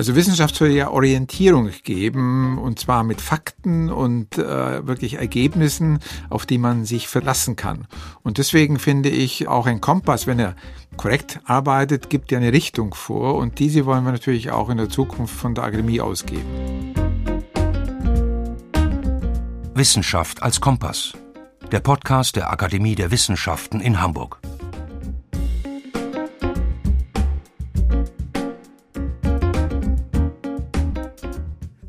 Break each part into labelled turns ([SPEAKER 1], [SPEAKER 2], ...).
[SPEAKER 1] Also Wissenschaft soll ja Orientierung geben und zwar mit Fakten und äh, wirklich Ergebnissen, auf die man sich verlassen kann. Und deswegen finde ich auch ein Kompass, wenn er korrekt arbeitet, gibt ja eine Richtung vor und diese wollen wir natürlich auch in der Zukunft von der Akademie ausgeben.
[SPEAKER 2] Wissenschaft als Kompass. Der Podcast der Akademie der Wissenschaften in Hamburg.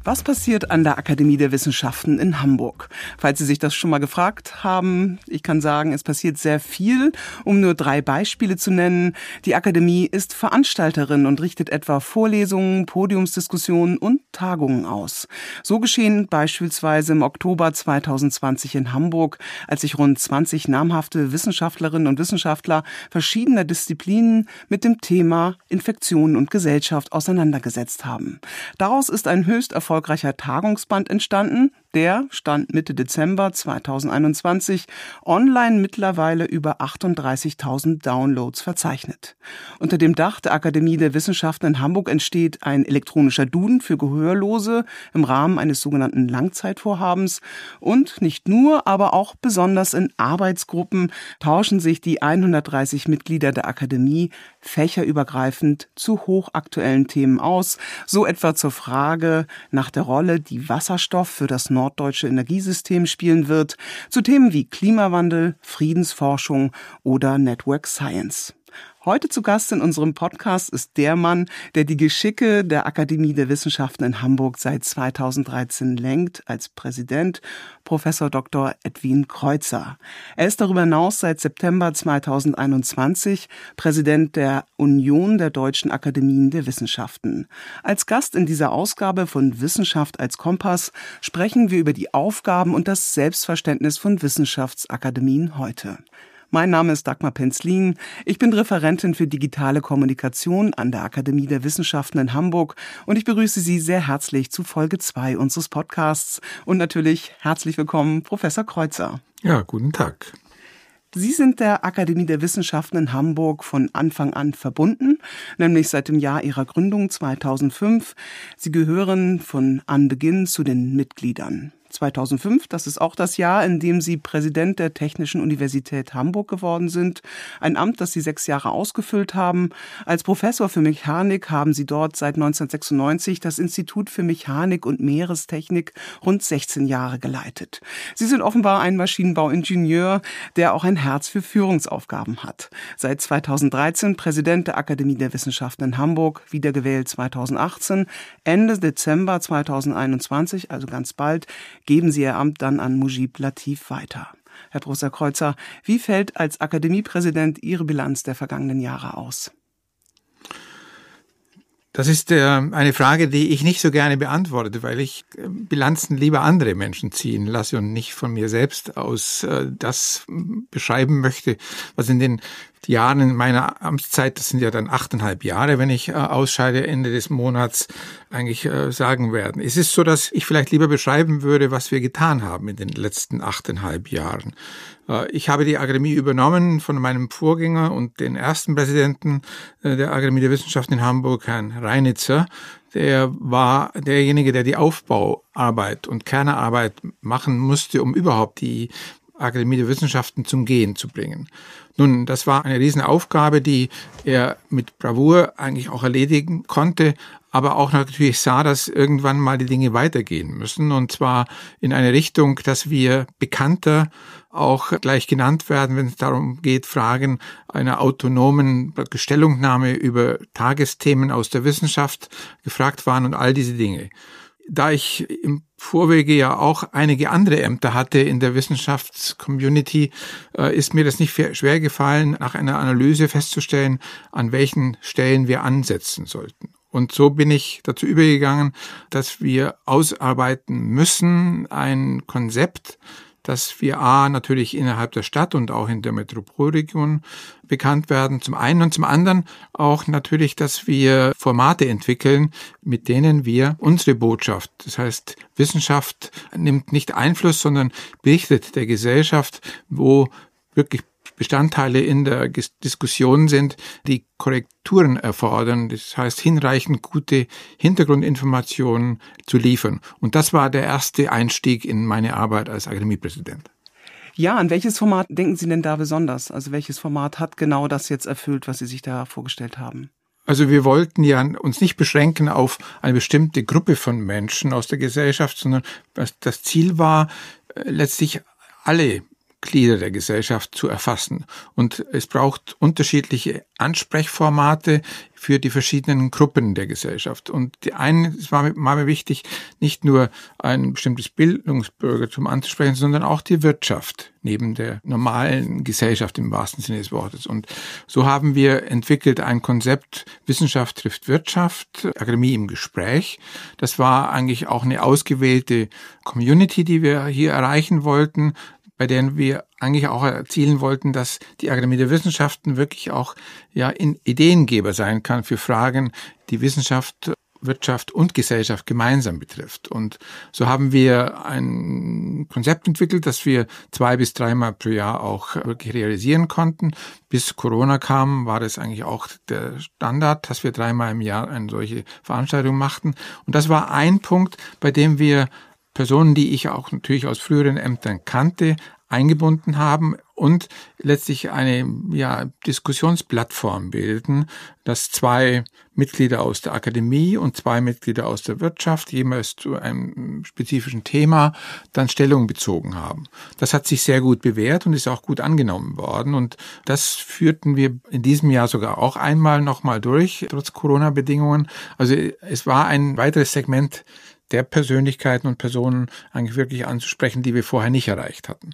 [SPEAKER 3] Was passiert an der Akademie der Wissenschaften in Hamburg? Falls Sie sich das schon mal gefragt haben, ich kann sagen, es passiert sehr viel. Um nur drei Beispiele zu nennen. Die Akademie ist Veranstalterin und richtet etwa Vorlesungen, Podiumsdiskussionen und Tagungen aus. So geschehen beispielsweise im Oktober 2020 in Hamburg, als sich rund 20 namhafte Wissenschaftlerinnen und Wissenschaftler verschiedener Disziplinen mit dem Thema Infektionen und Gesellschaft auseinandergesetzt haben. Daraus ist ein höchst erfolgreicher Tagungsband entstanden, der stand Mitte Dezember 2021 online mittlerweile über 38.000 Downloads verzeichnet. Unter dem Dach der Akademie der Wissenschaften in Hamburg entsteht ein elektronischer Duden für Gehörlose im Rahmen eines sogenannten Langzeitvorhabens und nicht nur, aber auch besonders in Arbeitsgruppen tauschen sich die 130 Mitglieder der Akademie fächerübergreifend zu hochaktuellen Themen aus, so etwa zur Frage nach der Rolle, die Wasserstoff für das norddeutsche Energiesystem spielen wird, zu Themen wie Klimawandel, Friedensforschung oder Network Science. Heute zu Gast in unserem Podcast ist der Mann, der die Geschicke der Akademie der Wissenschaften in Hamburg seit 2013 lenkt als Präsident, Professor Dr. Edwin Kreuzer. Er ist darüber hinaus seit September 2021 Präsident der Union der deutschen Akademien der Wissenschaften. Als Gast in dieser Ausgabe von Wissenschaft als Kompass sprechen wir über die Aufgaben und das Selbstverständnis von Wissenschaftsakademien heute. Mein Name ist Dagmar Penzlin. Ich bin Referentin für digitale Kommunikation an der Akademie der Wissenschaften in Hamburg und ich begrüße Sie sehr herzlich zu Folge 2 unseres Podcasts und natürlich herzlich willkommen, Professor Kreuzer.
[SPEAKER 1] Ja, guten Tag.
[SPEAKER 3] Sie sind der Akademie der Wissenschaften in Hamburg von Anfang an verbunden, nämlich seit dem Jahr Ihrer Gründung 2005. Sie gehören von Anbeginn zu den Mitgliedern. 2005. Das ist auch das Jahr, in dem Sie Präsident der Technischen Universität Hamburg geworden sind. Ein Amt, das Sie sechs Jahre ausgefüllt haben. Als Professor für Mechanik haben Sie dort seit 1996 das Institut für Mechanik und Meerestechnik rund 16 Jahre geleitet. Sie sind offenbar ein Maschinenbauingenieur, der auch ein Herz für Führungsaufgaben hat. Seit 2013 Präsident der Akademie der Wissenschaften in Hamburg, wiedergewählt 2018. Ende Dezember 2021, also ganz bald, geben Sie Ihr Amt dann an Mujib Latif weiter. Herr Professor Kreuzer, wie fällt als Akademiepräsident Ihre Bilanz der vergangenen Jahre aus?
[SPEAKER 1] Das ist äh, eine Frage, die ich nicht so gerne beantworte, weil ich äh, Bilanzen lieber andere Menschen ziehen lasse und nicht von mir selbst aus äh, das beschreiben möchte, was in den Jahren in meiner Amtszeit, das sind ja dann achteinhalb Jahre, wenn ich äh, ausscheide Ende des Monats, eigentlich äh, sagen werden. Es ist so, dass ich vielleicht lieber beschreiben würde, was wir getan haben in den letzten achteinhalb Jahren. Äh, ich habe die Akademie übernommen von meinem Vorgänger und den ersten Präsidenten äh, der Akademie der Wissenschaften in Hamburg, Herrn Reinitzer. Der war derjenige, der die Aufbauarbeit und Kernearbeit machen musste, um überhaupt die Akademie der Wissenschaften zum Gehen zu bringen. Nun, das war eine Riesenaufgabe, die er mit Bravour eigentlich auch erledigen konnte, aber auch natürlich sah, dass irgendwann mal die Dinge weitergehen müssen und zwar in eine Richtung, dass wir bekannter auch gleich genannt werden, wenn es darum geht, Fragen einer autonomen Stellungnahme über Tagesthemen aus der Wissenschaft gefragt waren und all diese Dinge da ich im Vorwege ja auch einige andere Ämter hatte in der Wissenschaftscommunity, äh, ist mir das nicht schwer gefallen, nach einer Analyse festzustellen, an welchen Stellen wir ansetzen sollten. Und so bin ich dazu übergegangen, dass wir ausarbeiten müssen ein Konzept, dass wir A natürlich innerhalb der Stadt und auch in der Metropolregion bekannt werden, zum einen. Und zum anderen auch natürlich, dass wir Formate entwickeln, mit denen wir unsere Botschaft, das heißt Wissenschaft nimmt nicht Einfluss, sondern berichtet der Gesellschaft, wo wirklich Bestandteile in der Diskussion sind, die Korrekturen erfordern. Das heißt, hinreichend gute Hintergrundinformationen zu liefern. Und das war der erste Einstieg in meine Arbeit als Akademiepräsident.
[SPEAKER 3] Ja, an welches Format denken Sie denn da besonders? Also welches Format hat genau das jetzt erfüllt, was Sie sich da vorgestellt haben?
[SPEAKER 1] Also wir wollten ja uns nicht beschränken auf eine bestimmte Gruppe von Menschen aus der Gesellschaft, sondern das Ziel war äh, letztlich alle Glieder der Gesellschaft zu erfassen. Und es braucht unterschiedliche Ansprechformate für die verschiedenen Gruppen der Gesellschaft. Und die einen, es war, mir wichtig, nicht nur ein bestimmtes Bildungsbürgertum anzusprechen, sondern auch die Wirtschaft neben der normalen Gesellschaft im wahrsten Sinne des Wortes. Und so haben wir entwickelt ein Konzept Wissenschaft trifft Wirtschaft, Akademie im Gespräch. Das war eigentlich auch eine ausgewählte Community, die wir hier erreichen wollten bei denen wir eigentlich auch erzielen wollten, dass die Akademie der Wissenschaften wirklich auch ja in Ideengeber sein kann für Fragen, die Wissenschaft Wirtschaft und Gesellschaft gemeinsam betrifft. Und so haben wir ein Konzept entwickelt, das wir zwei bis dreimal pro Jahr auch wirklich realisieren konnten. Bis Corona kam, war das eigentlich auch der Standard, dass wir dreimal im Jahr eine solche Veranstaltung machten. Und das war ein Punkt, bei dem wir Personen, die ich auch natürlich aus früheren Ämtern kannte, eingebunden haben und letztlich eine ja, Diskussionsplattform bilden, dass zwei Mitglieder aus der Akademie und zwei Mitglieder aus der Wirtschaft jeweils zu einem spezifischen Thema dann Stellung bezogen haben. Das hat sich sehr gut bewährt und ist auch gut angenommen worden und das führten wir in diesem Jahr sogar auch einmal nochmal durch, trotz Corona-Bedingungen. Also es war ein weiteres Segment der Persönlichkeiten und Personen eigentlich wirklich anzusprechen, die wir vorher nicht erreicht hatten.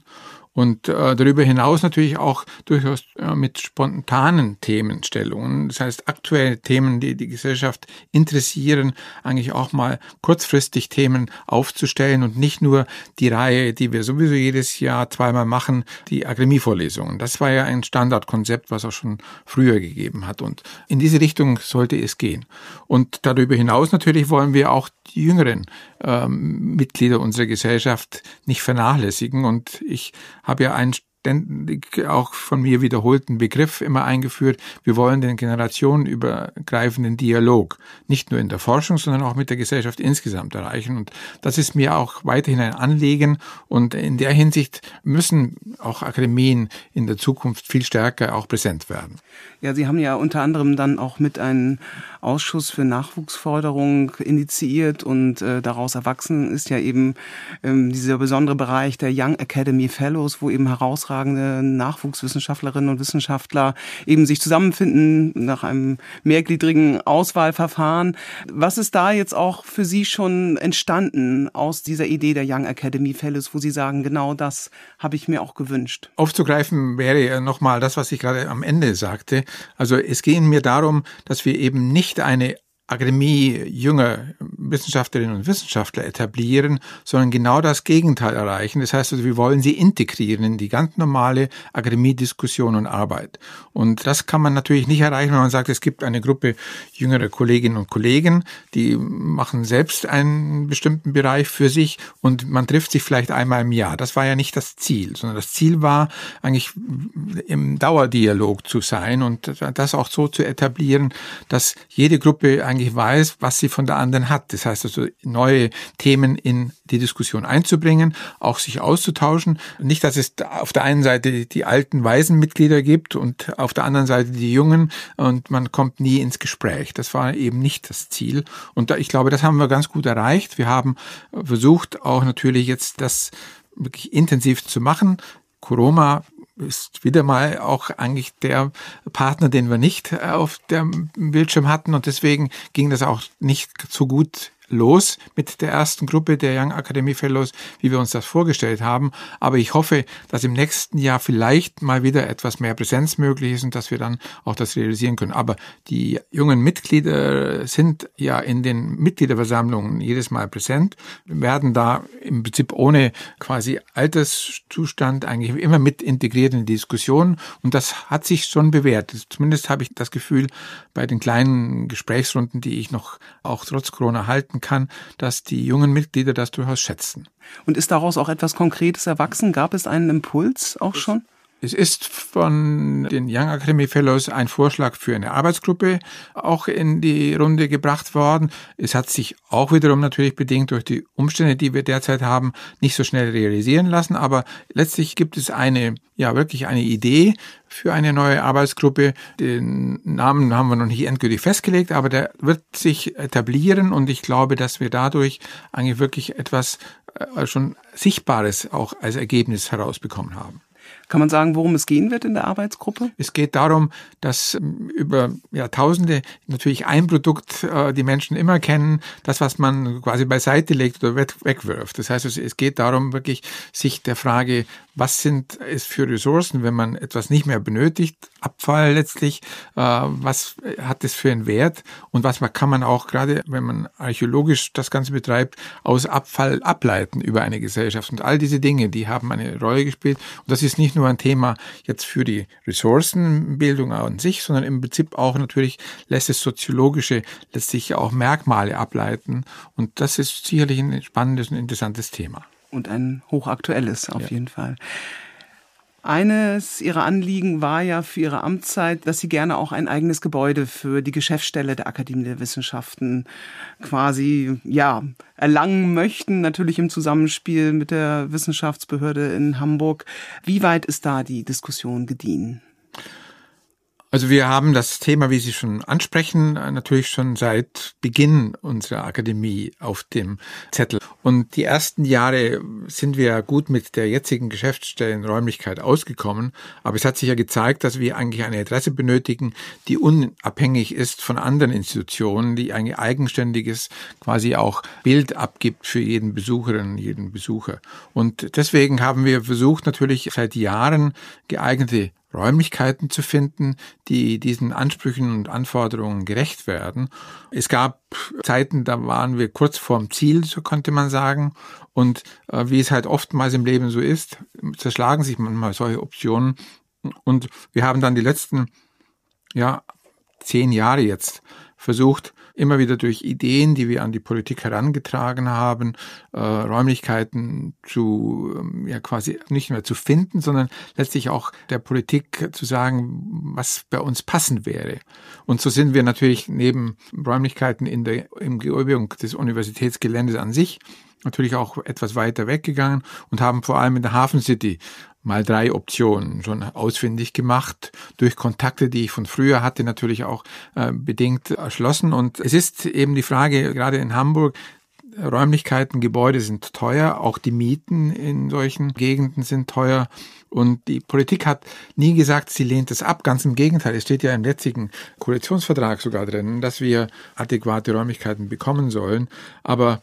[SPEAKER 1] Und äh, darüber hinaus natürlich auch durchaus äh, mit spontanen Themenstellungen. Das heißt, aktuelle Themen, die die Gesellschaft interessieren, eigentlich auch mal kurzfristig Themen aufzustellen und nicht nur die Reihe, die wir sowieso jedes Jahr zweimal machen, die Akademievorlesungen. Das war ja ein Standardkonzept, was auch schon früher gegeben hat. Und in diese Richtung sollte es gehen. Und darüber hinaus natürlich wollen wir auch die jüngeren ähm, Mitglieder unserer Gesellschaft nicht vernachlässigen. Und ich habe ja einen ständig auch von mir wiederholten Begriff immer eingeführt. Wir wollen den generationenübergreifenden Dialog nicht nur in der Forschung, sondern auch mit der Gesellschaft insgesamt erreichen. Und das ist mir auch weiterhin ein Anliegen. Und in der Hinsicht müssen auch Akademien in der Zukunft viel stärker auch präsent werden.
[SPEAKER 3] Ja, Sie haben ja unter anderem dann auch mit einem Ausschuss für Nachwuchsförderung initiiert und äh, daraus erwachsen ist ja eben ähm, dieser besondere Bereich der Young Academy Fellows, wo eben herausragende Nachwuchswissenschaftlerinnen und Wissenschaftler eben sich zusammenfinden nach einem mehrgliedrigen Auswahlverfahren. Was ist da jetzt auch für Sie schon entstanden aus dieser Idee der Young Academy Fellows, wo Sie sagen, genau das habe ich mir auch gewünscht?
[SPEAKER 1] Aufzugreifen wäre nochmal das, was ich gerade am Ende sagte. Also es geht mir darum, dass wir eben nicht eine Akademie junger Wissenschaftlerinnen und Wissenschaftler etablieren, sondern genau das Gegenteil erreichen. Das heißt also, wir wollen sie integrieren in die ganz normale Akademiediskussion und Arbeit. Und das kann man natürlich nicht erreichen, wenn man sagt, es gibt eine Gruppe jüngerer Kolleginnen und Kollegen, die machen selbst einen bestimmten Bereich für sich und man trifft sich vielleicht einmal im Jahr. Das war ja nicht das Ziel, sondern das Ziel war eigentlich im Dauerdialog zu sein und das auch so zu etablieren, dass jede Gruppe eigentlich weiß, was sie von der anderen hat. Das heißt also, neue Themen in die Diskussion einzubringen, auch sich auszutauschen. Nicht, dass es auf der einen Seite die alten, weisen Mitglieder gibt und auf der anderen Seite die jungen und man kommt nie ins Gespräch. Das war eben nicht das Ziel. Und ich glaube, das haben wir ganz gut erreicht. Wir haben versucht, auch natürlich jetzt das wirklich intensiv zu machen. Corona ist wieder mal auch eigentlich der Partner, den wir nicht auf dem Bildschirm hatten. Und deswegen ging das auch nicht so gut los mit der ersten Gruppe der Young Academy Fellows, wie wir uns das vorgestellt haben. Aber ich hoffe, dass im nächsten Jahr vielleicht mal wieder etwas mehr Präsenz möglich ist und dass wir dann auch das realisieren können. Aber die jungen Mitglieder sind ja in den Mitgliederversammlungen jedes Mal präsent, werden da im Prinzip ohne quasi Alterszustand eigentlich immer mit integriert in die Diskussion. Und das hat sich schon bewährt. Zumindest habe ich das Gefühl bei den kleinen Gesprächsrunden, die ich noch auch trotz Corona halten beobachten kann, dass die jungen Mitglieder das durchaus schätzen.
[SPEAKER 3] Und ist daraus auch etwas Konkretes erwachsen? Gab es einen Impuls auch schon?
[SPEAKER 1] Es ist von den Young Academy Fellows ein Vorschlag für eine Arbeitsgruppe auch in die Runde gebracht worden. Es hat sich auch wiederum natürlich bedingt durch die Umstände, die wir derzeit haben, nicht so schnell realisieren lassen. Aber letztlich gibt es eine, ja, wirklich eine Idee für eine neue Arbeitsgruppe. Den Namen haben wir noch nicht endgültig festgelegt, aber der wird sich etablieren und ich glaube, dass wir dadurch eigentlich wirklich etwas äh, schon Sichtbares auch als Ergebnis herausbekommen haben.
[SPEAKER 3] Kann man sagen, worum es gehen wird in der Arbeitsgruppe?
[SPEAKER 1] Es geht darum, dass ähm, über Jahrtausende natürlich ein Produkt äh, die Menschen immer kennen, das, was man quasi beiseite legt oder wegwirft. Das heißt, es geht darum, wirklich sich der Frage, was sind es für Ressourcen, wenn man etwas nicht mehr benötigt, Abfall letztlich, äh, was hat es für einen Wert und was kann man auch gerade, wenn man archäologisch das Ganze betreibt, aus Abfall ableiten über eine Gesellschaft. Und all diese Dinge, die haben eine Rolle gespielt. Und das ist nicht nur ein Thema jetzt für die Ressourcenbildung an sich, sondern im Prinzip auch natürlich lässt es soziologische, letztlich auch Merkmale ableiten. Und das ist sicherlich ein spannendes und interessantes Thema.
[SPEAKER 3] Und ein hochaktuelles auf ja. jeden Fall. Eines ihrer Anliegen war ja für ihre Amtszeit, dass sie gerne auch ein eigenes Gebäude für die Geschäftsstelle der Akademie der Wissenschaften quasi, ja, erlangen möchten, natürlich im Zusammenspiel mit der Wissenschaftsbehörde in Hamburg. Wie weit ist da die Diskussion gediehen?
[SPEAKER 1] Also wir haben das Thema, wie Sie schon ansprechen, natürlich schon seit Beginn unserer Akademie auf dem Zettel. Und die ersten Jahre sind wir gut mit der jetzigen Geschäftsstellenräumlichkeit ausgekommen. Aber es hat sich ja gezeigt, dass wir eigentlich eine Adresse benötigen, die unabhängig ist von anderen Institutionen, die ein eigenständiges quasi auch Bild abgibt für jeden Besucherin, jeden Besucher. Und deswegen haben wir versucht, natürlich seit Jahren geeignete Räumlichkeiten zu finden, die diesen Ansprüchen und Anforderungen gerecht werden. Es gab Zeiten, da waren wir kurz vorm Ziel, so konnte man sagen. Und äh, wie es halt oftmals im Leben so ist, zerschlagen sich manchmal solche Optionen. Und wir haben dann die letzten, ja, zehn Jahre jetzt versucht, immer wieder durch Ideen, die wir an die Politik herangetragen haben, äh, Räumlichkeiten zu, ähm, ja quasi nicht mehr zu finden, sondern letztlich auch der Politik zu sagen, was bei uns passend wäre. Und so sind wir natürlich neben Räumlichkeiten in der Umgebung des Universitätsgeländes an sich natürlich auch etwas weiter weggegangen und haben vor allem in der Hafen City mal drei Optionen schon ausfindig gemacht, durch Kontakte, die ich von früher hatte, natürlich auch äh, bedingt erschlossen. Und es ist eben die Frage, gerade in Hamburg, Räumlichkeiten, Gebäude sind teuer, auch die Mieten in solchen Gegenden sind teuer. Und die Politik hat nie gesagt, sie lehnt es ab. Ganz im Gegenteil, es steht ja im jetzigen Koalitionsvertrag sogar drin, dass wir adäquate Räumlichkeiten bekommen sollen. Aber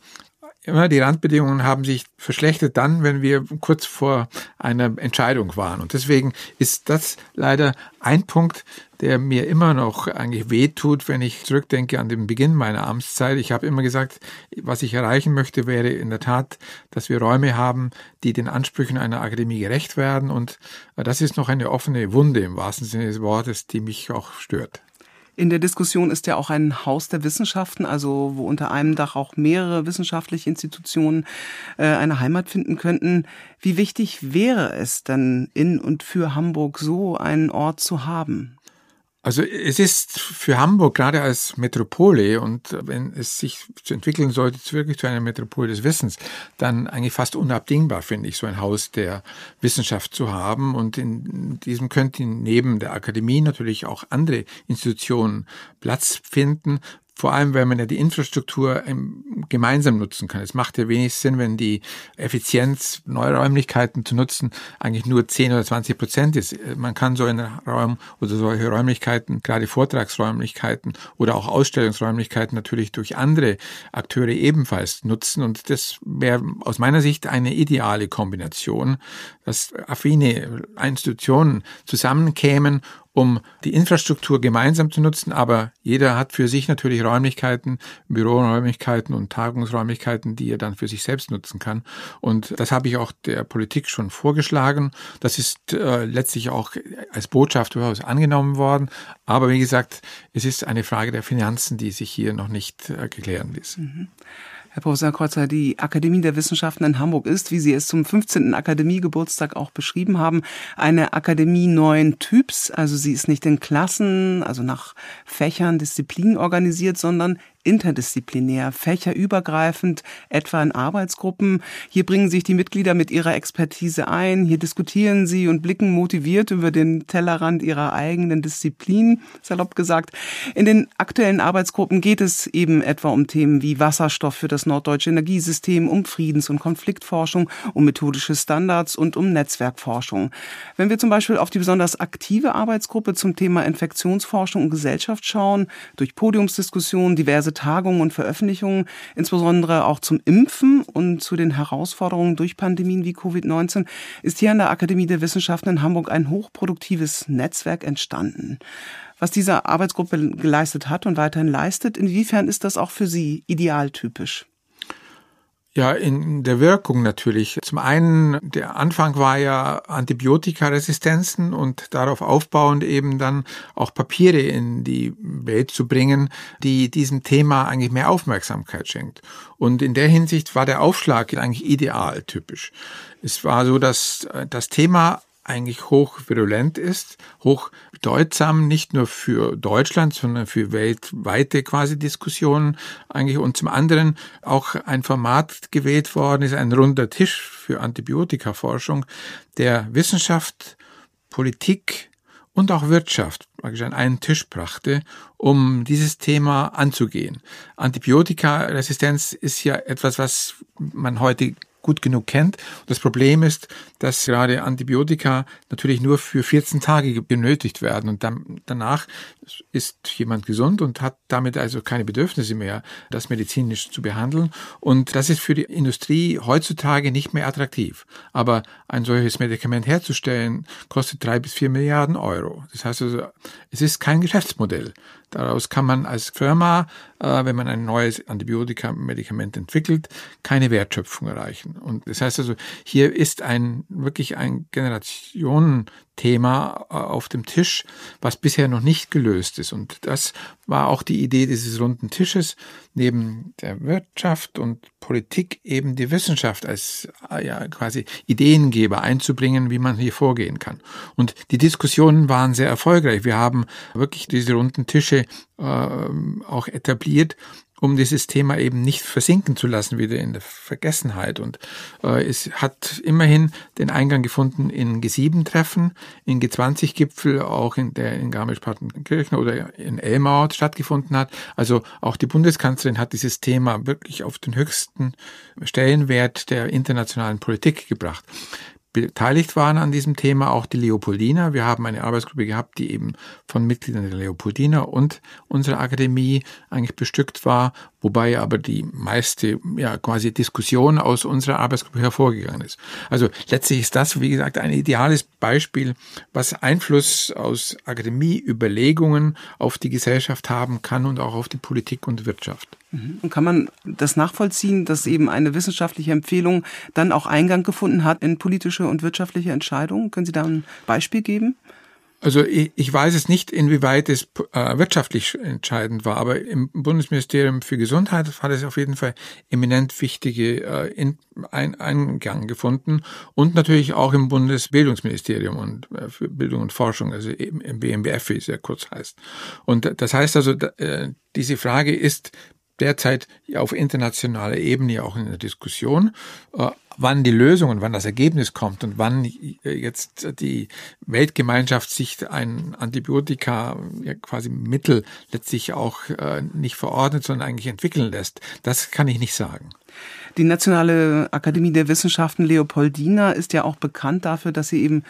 [SPEAKER 1] immer die Randbedingungen haben sich verschlechtert dann, wenn wir kurz vor einer Entscheidung waren. Und deswegen ist das leider ein Punkt, der mir immer noch eigentlich wehtut, wenn ich zurückdenke an den Beginn meiner Amtszeit. Ich habe immer gesagt, was ich erreichen möchte, wäre in der Tat, dass wir Räume haben, die den Ansprüchen einer Akademie gerecht werden. Und das ist noch eine offene Wunde im wahrsten Sinne des Wortes, die mich auch stört.
[SPEAKER 3] In der Diskussion ist ja auch ein Haus der Wissenschaften, also wo unter einem Dach auch mehrere wissenschaftliche Institutionen äh, eine Heimat finden könnten. Wie wichtig wäre es denn in und für Hamburg so einen Ort zu haben?
[SPEAKER 1] Also es ist für Hamburg gerade als Metropole und wenn es sich entwickeln sollte wirklich zu einer Metropole des Wissens, dann eigentlich fast unabdingbar, finde ich, so ein Haus der Wissenschaft zu haben. Und in diesem könnten neben der Akademie natürlich auch andere Institutionen Platz finden, vor allem, weil man ja die Infrastruktur gemeinsam nutzen kann. Es macht ja wenig Sinn, wenn die Effizienz, neue Räumlichkeiten zu nutzen, eigentlich nur 10 oder 20 Prozent ist. Man kann so einen Raum oder solche Räumlichkeiten, gerade Vortragsräumlichkeiten oder auch Ausstellungsräumlichkeiten natürlich durch andere Akteure ebenfalls nutzen. Und das wäre aus meiner Sicht eine ideale Kombination, dass affine Institutionen zusammenkämen um die Infrastruktur gemeinsam zu nutzen, aber jeder hat für sich natürlich Räumlichkeiten, Büroräumlichkeiten und Tagungsräumlichkeiten, die er dann für sich selbst nutzen kann. Und das habe ich auch der Politik schon vorgeschlagen. Das ist äh, letztlich auch als Botschaft durchaus angenommen worden. Aber wie gesagt, es ist eine Frage der Finanzen, die sich hier noch nicht äh, geklären ist. Mhm.
[SPEAKER 3] Herr Professor Kreuzer, die Akademie der Wissenschaften in Hamburg ist, wie Sie es zum 15. Akademiegeburtstag auch beschrieben haben, eine Akademie neuen Typs. Also sie ist nicht in Klassen, also nach Fächern, Disziplinen organisiert, sondern interdisziplinär, fächerübergreifend, etwa in Arbeitsgruppen. Hier bringen sich die Mitglieder mit ihrer Expertise ein, hier diskutieren sie und blicken motiviert über den Tellerrand ihrer eigenen Disziplin, salopp gesagt. In den aktuellen Arbeitsgruppen geht es eben etwa um Themen wie Wasserstoff für das norddeutsche Energiesystem, um Friedens- und Konfliktforschung, um methodische Standards und um Netzwerkforschung. Wenn wir zum Beispiel auf die besonders aktive Arbeitsgruppe zum Thema Infektionsforschung und Gesellschaft schauen, durch Podiumsdiskussionen, diverse Tagungen und Veröffentlichungen, insbesondere auch zum Impfen und zu den Herausforderungen durch Pandemien wie Covid-19, ist hier an der Akademie der Wissenschaften in Hamburg ein hochproduktives Netzwerk entstanden. Was diese Arbeitsgruppe geleistet hat und weiterhin leistet, inwiefern ist das auch für Sie idealtypisch?
[SPEAKER 1] Ja, in der Wirkung natürlich. Zum einen, der Anfang war ja Antibiotikaresistenzen und darauf aufbauend eben dann auch Papiere in die Welt zu bringen, die diesem Thema eigentlich mehr Aufmerksamkeit schenkt. Und in der Hinsicht war der Aufschlag eigentlich ideal typisch. Es war so, dass das Thema eigentlich hoch virulent ist, hoch bedeutsam, nicht nur für Deutschland, sondern für weltweite quasi Diskussionen eigentlich und zum anderen auch ein Format gewählt worden ist, ein runder Tisch für Antibiotikaforschung, der Wissenschaft, Politik und auch Wirtschaft praktisch an einen Tisch brachte, um dieses Thema anzugehen. Antibiotikaresistenz ist ja etwas, was man heute gut genug kennt. Das Problem ist, dass gerade Antibiotika natürlich nur für 14 Tage benötigt werden und dann, danach ist jemand gesund und hat damit also keine Bedürfnisse mehr, das medizinisch zu behandeln. Und das ist für die Industrie heutzutage nicht mehr attraktiv. Aber ein solches Medikament herzustellen, kostet drei bis vier Milliarden Euro. Das heißt also, es ist kein Geschäftsmodell. Daraus kann man als Firma, äh, wenn man ein neues Antibiotika-Medikament entwickelt, keine Wertschöpfung erreichen. Und das heißt also, hier ist ein wirklich ein Generationenthema äh, auf dem Tisch, was bisher noch nicht gelöst ist. Und das war auch die Idee dieses runden Tisches, neben der Wirtschaft und Politik eben die Wissenschaft als äh, ja, quasi Ideengeber einzubringen, wie man hier vorgehen kann. Und die Diskussionen waren sehr erfolgreich. Wir haben wirklich diese runden Tische äh, auch etabliert um dieses Thema eben nicht versinken zu lassen wieder in der Vergessenheit. Und äh, es hat immerhin den Eingang gefunden in G7-Treffen, in G20-Gipfel, auch in der in Garmisch-Partenkirchen oder in Elmau stattgefunden hat. Also auch die Bundeskanzlerin hat dieses Thema wirklich auf den höchsten Stellenwert der internationalen Politik gebracht. Beteiligt waren an diesem Thema auch die Leopoldiner. Wir haben eine Arbeitsgruppe gehabt, die eben von Mitgliedern der Leopoldiner und unserer Akademie eigentlich bestückt war, wobei aber die meiste ja quasi Diskussion aus unserer Arbeitsgruppe hervorgegangen ist. Also letztlich ist das, wie gesagt, ein ideales Beispiel, was Einfluss aus Akademieüberlegungen auf die Gesellschaft haben kann und auch auf die Politik und Wirtschaft.
[SPEAKER 3] Mhm. Und kann man das nachvollziehen, dass eben eine wissenschaftliche Empfehlung dann auch Eingang gefunden hat in politische und wirtschaftliche Entscheidungen? Können Sie da ein Beispiel geben?
[SPEAKER 1] Also ich, ich weiß es nicht, inwieweit es äh, wirtschaftlich entscheidend war, aber im Bundesministerium für Gesundheit hat es auf jeden Fall eminent wichtige äh, in, ein, Eingang gefunden und natürlich auch im Bundesbildungsministerium und äh, für Bildung und Forschung, also eben im BMBF, wie es ja kurz heißt. Und das heißt also, äh, diese Frage ist derzeit auf internationaler Ebene auch in der Diskussion, äh, wann die Lösung und wann das Ergebnis kommt und wann jetzt die Weltgemeinschaft sich ein Antibiotika ja, quasi Mittel letztlich auch äh, nicht verordnet, sondern eigentlich entwickeln lässt. Das kann ich nicht sagen.
[SPEAKER 3] Die Nationale Akademie der Wissenschaften Leopoldina ist ja auch bekannt dafür, dass sie eben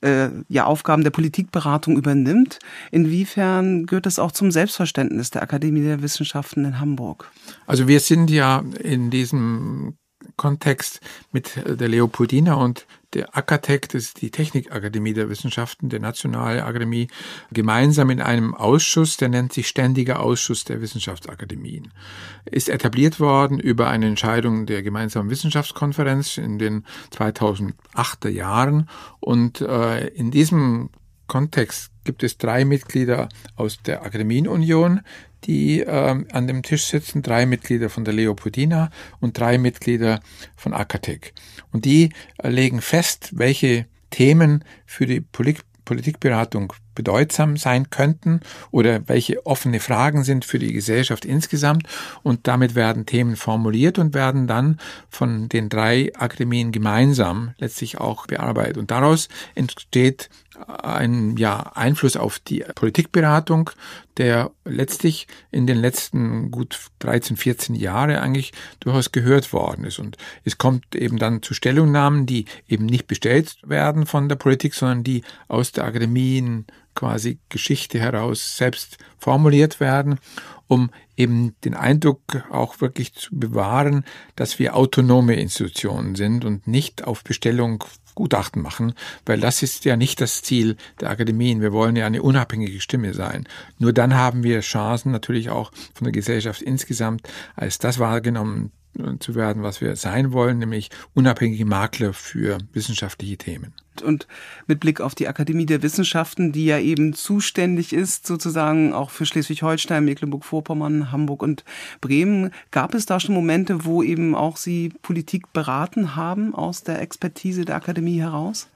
[SPEAKER 3] äh, ja Aufgaben der Politikberatung übernimmt. Inwiefern gehört das auch zum Selbstverständnis der Akademie der Wissenschaften in Hamburg?
[SPEAKER 1] Also wir sind ja in diesem Kontext mit der Leopoldina und der Akatec, das ist die Technikakademie der Wissenschaften, der Nationale Akademie, gemeinsam in einem Ausschuss, der nennt sich Ständiger Ausschuss der Wissenschaftsakademien. Ist etabliert worden über eine Entscheidung der gemeinsamen Wissenschaftskonferenz in den 2008er Jahren und äh, in diesem Kontext gibt es drei Mitglieder aus der Akademienunion, die äh, an dem Tisch sitzen, drei Mitglieder von der Leopoldina und drei Mitglieder von Akatec. Und die äh, legen fest, welche Themen für die Polit Politikberatung bedeutsam sein könnten oder welche offene Fragen sind für die Gesellschaft insgesamt. Und damit werden Themen formuliert und werden dann von den drei Akademien gemeinsam letztlich auch bearbeitet. Und daraus entsteht ein ja, Einfluss auf die Politikberatung, der letztlich in den letzten gut 13, 14 Jahre eigentlich durchaus gehört worden ist. Und es kommt eben dann zu Stellungnahmen, die eben nicht bestellt werden von der Politik, sondern die aus der Akademien quasi Geschichte heraus selbst formuliert werden, um eben den Eindruck auch wirklich zu bewahren, dass wir autonome Institutionen sind und nicht auf Bestellung Gutachten machen, weil das ist ja nicht das Ziel der Akademien. Wir wollen ja eine unabhängige Stimme sein. Nur dann haben wir Chancen natürlich auch von der Gesellschaft insgesamt als das wahrgenommen zu werden, was wir sein wollen, nämlich unabhängige Makler für wissenschaftliche Themen.
[SPEAKER 3] Und mit Blick auf die Akademie der Wissenschaften, die ja eben zuständig ist, sozusagen auch für Schleswig-Holstein, Mecklenburg-Vorpommern, Hamburg und Bremen, gab es da schon Momente, wo eben auch Sie Politik beraten haben aus der Expertise der Akademie heraus?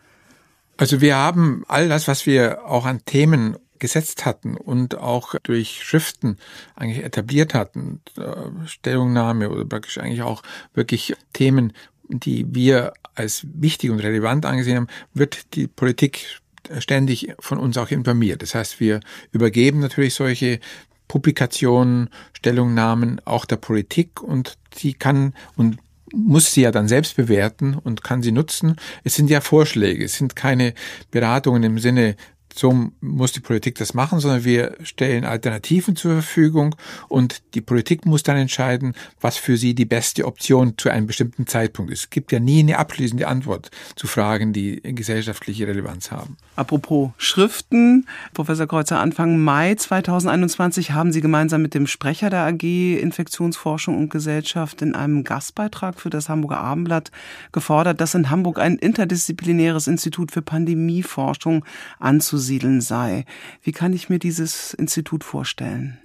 [SPEAKER 1] Also wir haben all das, was wir auch an Themen gesetzt hatten und auch durch Schriften eigentlich etabliert hatten, äh, Stellungnahme oder praktisch eigentlich auch wirklich Themen, die wir als wichtig und relevant angesehen haben, wird die Politik ständig von uns auch informiert. Das heißt, wir übergeben natürlich solche Publikationen, Stellungnahmen auch der Politik und sie kann und muss sie ja dann selbst bewerten und kann sie nutzen. Es sind ja Vorschläge, es sind keine Beratungen im Sinne, so muss die Politik das machen, sondern wir stellen Alternativen zur Verfügung und die Politik muss dann entscheiden, was für sie die beste Option zu einem bestimmten Zeitpunkt ist. Es gibt ja nie eine abschließende Antwort zu Fragen, die gesellschaftliche Relevanz haben.
[SPEAKER 3] Apropos Schriften, Professor Kreuzer, Anfang Mai 2021 haben Sie gemeinsam mit dem Sprecher der AG Infektionsforschung und Gesellschaft in einem Gastbeitrag für das Hamburger Abendblatt gefordert, dass in Hamburg ein interdisziplinäres Institut für Pandemieforschung anzusehen anzusiedeln sei. Wie kann ich mir dieses Institut vorstellen?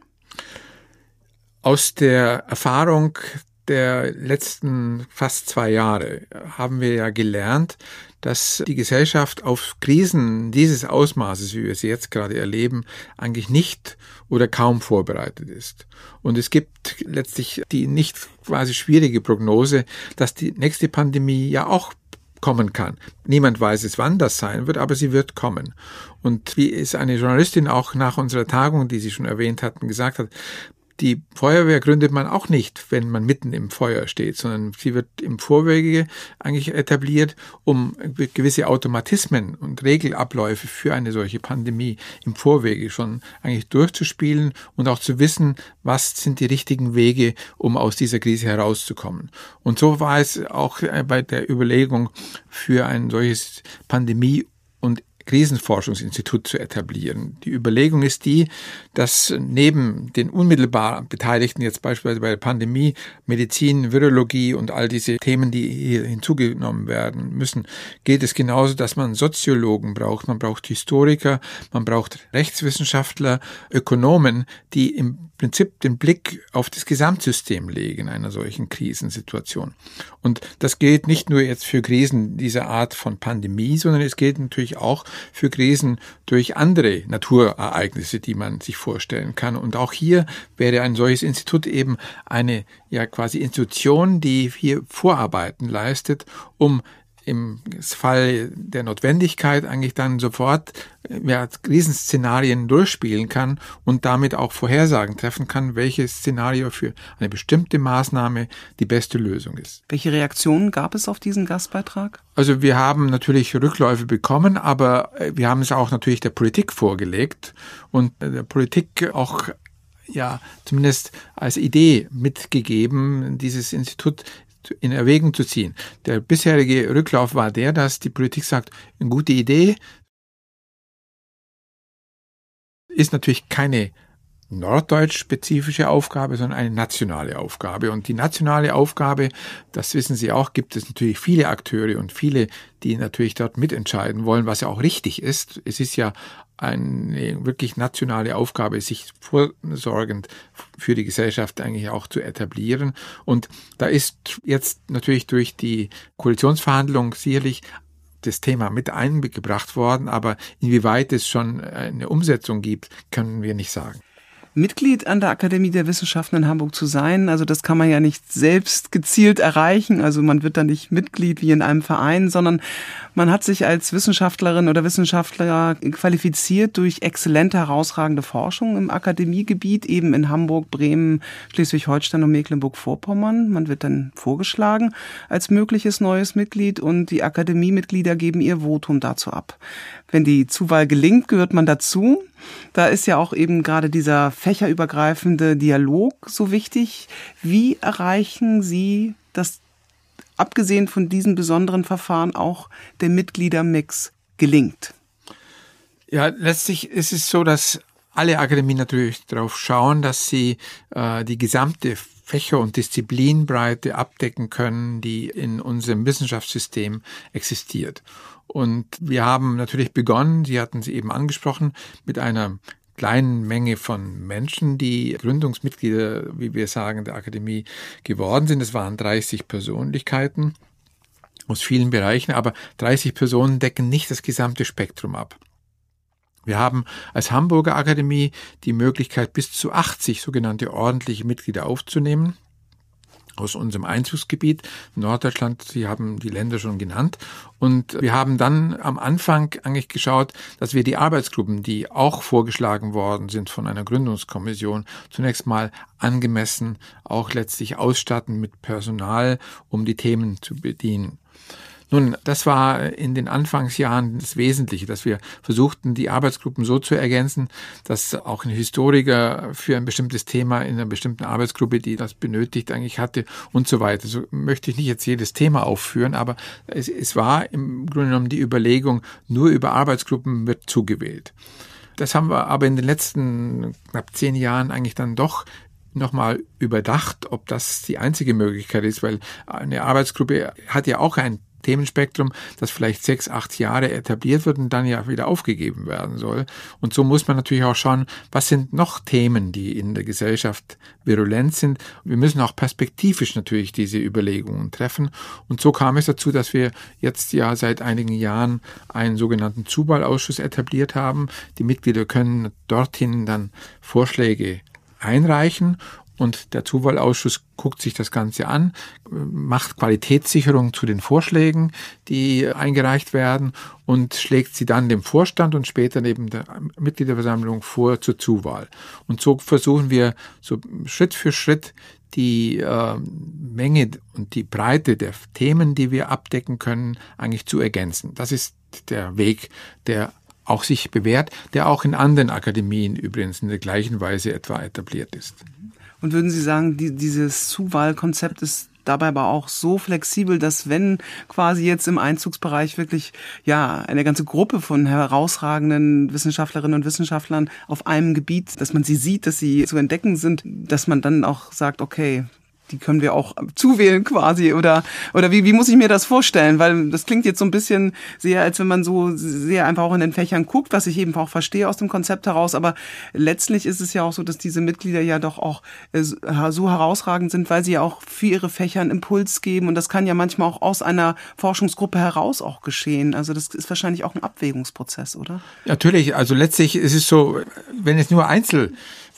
[SPEAKER 1] Aus der Erfahrung der letzten fast zwei Jahre haben wir ja gelernt, dass die Gesellschaft auf Krisen dieses Ausmaßes, wie wir sie jetzt gerade erleben, eigentlich nicht oder kaum vorbereitet ist. Und es gibt letztlich die nicht quasi schwierige Prognose, dass die nächste Pandemie ja auch kommen kann. Niemand weiß es, wann das sein wird, aber sie wird kommen. Und wie es eine Journalistin auch nach unserer Tagung, die Sie schon erwähnt hatten, gesagt hat, die Feuerwehr gründet man auch nicht, wenn man mitten im Feuer steht, sondern sie wird im Vorwege eigentlich etabliert, um gewisse Automatismen und Regelabläufe für eine solche Pandemie im Vorwege schon eigentlich durchzuspielen und auch zu wissen, was sind die richtigen Wege, um aus dieser Krise herauszukommen. Und so war es auch bei der Überlegung für ein solches Pandemie- und Krisenforschungsinstitut zu etablieren. Die Überlegung ist die, dass neben den unmittelbar Beteiligten, jetzt beispielsweise bei der Pandemie, Medizin, Virologie und all diese Themen, die hier hinzugenommen werden müssen, geht es genauso, dass man Soziologen braucht, man braucht Historiker, man braucht Rechtswissenschaftler, Ökonomen, die im Prinzip den Blick auf das Gesamtsystem legen einer solchen Krisensituation. Und das gilt nicht nur jetzt für Krisen dieser Art von Pandemie, sondern es gilt natürlich auch für Krisen durch andere Naturereignisse, die man sich vorstellen kann. Und auch hier wäre ein solches Institut eben eine ja quasi Institution, die hier Vorarbeiten leistet, um im Fall der Notwendigkeit eigentlich dann sofort ja, Krisenszenarien durchspielen kann und damit auch Vorhersagen treffen kann, welches Szenario für eine bestimmte Maßnahme die beste Lösung ist.
[SPEAKER 3] Welche Reaktionen gab es auf diesen Gastbeitrag?
[SPEAKER 1] Also wir haben natürlich Rückläufe bekommen, aber äh, wir haben es auch natürlich der Politik vorgelegt und der Politik auch ja zumindest als Idee mitgegeben, dieses Institut in Erwägung zu ziehen. Der bisherige Rücklauf war der, dass die Politik sagt, eine gute Idee ist natürlich keine norddeutsch-spezifische Aufgabe, sondern eine nationale Aufgabe. Und die nationale Aufgabe, das wissen Sie auch, gibt es natürlich viele Akteure und viele, die natürlich dort mitentscheiden wollen, was ja auch richtig ist. Es ist ja eine wirklich nationale Aufgabe, sich vorsorgend für die Gesellschaft eigentlich auch zu etablieren. Und da ist jetzt natürlich durch die Koalitionsverhandlung sicherlich das Thema mit eingebracht worden, aber inwieweit es schon eine Umsetzung gibt, können wir nicht sagen.
[SPEAKER 3] Mitglied an der Akademie der Wissenschaften in Hamburg zu sein. Also das kann man ja nicht selbst gezielt erreichen. Also man wird da nicht Mitglied wie in einem Verein, sondern man hat sich als Wissenschaftlerin oder Wissenschaftler qualifiziert durch exzellente, herausragende Forschung im Akademiegebiet, eben in Hamburg, Bremen, Schleswig-Holstein und Mecklenburg-Vorpommern. Man wird dann vorgeschlagen als mögliches neues Mitglied und die Akademiemitglieder geben ihr Votum dazu ab. Wenn die Zuwahl gelingt, gehört man dazu. Da ist ja auch eben gerade dieser fächerübergreifende Dialog so wichtig. Wie erreichen Sie, dass abgesehen von diesen besonderen Verfahren auch der Mitgliedermix gelingt?
[SPEAKER 1] Ja, letztlich ist es so, dass alle Akademien natürlich darauf schauen, dass sie äh, die gesamte Fächer- und Disziplinbreite abdecken können, die in unserem Wissenschaftssystem existiert. Und wir haben natürlich begonnen, Sie hatten sie eben angesprochen, mit einer kleinen Menge von Menschen, die Gründungsmitglieder, wie wir sagen, der Akademie geworden sind. Es waren 30 Persönlichkeiten aus vielen Bereichen, aber 30 Personen decken nicht das gesamte Spektrum ab. Wir haben als Hamburger Akademie die Möglichkeit, bis zu 80 sogenannte ordentliche Mitglieder aufzunehmen aus unserem Einzugsgebiet Norddeutschland. Sie haben die Länder schon genannt. Und wir haben dann am Anfang eigentlich geschaut, dass wir die Arbeitsgruppen, die auch vorgeschlagen worden sind von einer Gründungskommission, zunächst mal angemessen auch letztlich ausstatten mit Personal, um die Themen zu bedienen. Nun, das war in den Anfangsjahren das Wesentliche, dass wir versuchten, die Arbeitsgruppen so zu ergänzen, dass auch ein Historiker für ein bestimmtes Thema in einer bestimmten Arbeitsgruppe, die das benötigt, eigentlich hatte und so weiter. So möchte ich nicht jetzt jedes Thema aufführen, aber es, es war im Grunde genommen die Überlegung, nur über Arbeitsgruppen wird zugewählt. Das haben wir aber in den letzten knapp zehn Jahren eigentlich dann doch nochmal überdacht, ob das die einzige Möglichkeit ist, weil eine Arbeitsgruppe hat ja auch ein Themenspektrum, das vielleicht sechs, acht Jahre etabliert wird und dann ja wieder aufgegeben werden soll. Und so muss man natürlich auch schauen, was sind noch Themen, die in der Gesellschaft virulent sind. Wir müssen auch perspektivisch natürlich diese Überlegungen treffen. Und so kam es dazu, dass wir jetzt ja seit einigen Jahren einen sogenannten Zuwahlausschuss etabliert haben. Die Mitglieder können dorthin dann Vorschläge einreichen und der Zuwahlausschuss guckt sich das Ganze an, macht Qualitätssicherung zu den Vorschlägen, die eingereicht werden und schlägt sie dann dem Vorstand und später neben der Mitgliederversammlung vor zur Zuwahl. Und so versuchen wir so Schritt für Schritt die äh, Menge und die Breite der Themen, die wir abdecken können, eigentlich zu ergänzen. Das ist der Weg, der auch sich bewährt, der auch in anderen Akademien übrigens in der gleichen Weise etwa etabliert ist.
[SPEAKER 3] Und würden Sie sagen, die, dieses Zuwahlkonzept ist dabei aber auch so flexibel, dass wenn quasi jetzt im Einzugsbereich wirklich ja eine ganze Gruppe von herausragenden Wissenschaftlerinnen und Wissenschaftlern auf einem Gebiet, dass man sie sieht, dass sie zu entdecken sind, dass man dann auch sagt, okay, die können wir auch zuwählen quasi oder oder wie, wie muss ich mir das vorstellen? Weil das klingt jetzt so ein bisschen sehr, als wenn man so sehr einfach auch in den Fächern guckt, was ich eben auch verstehe aus dem Konzept heraus. Aber letztlich ist es ja auch so, dass diese Mitglieder ja doch auch äh, so herausragend sind, weil sie ja auch für ihre Fächer einen Impuls geben und das kann ja manchmal auch aus einer Forschungsgruppe heraus auch geschehen. Also das ist wahrscheinlich auch ein Abwägungsprozess, oder?
[SPEAKER 1] Natürlich. Also letztlich ist es so, wenn es nur Einzel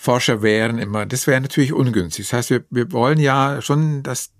[SPEAKER 1] Forscher wären immer. Das wäre natürlich ungünstig. Das heißt, wir, wir wollen ja schon, dass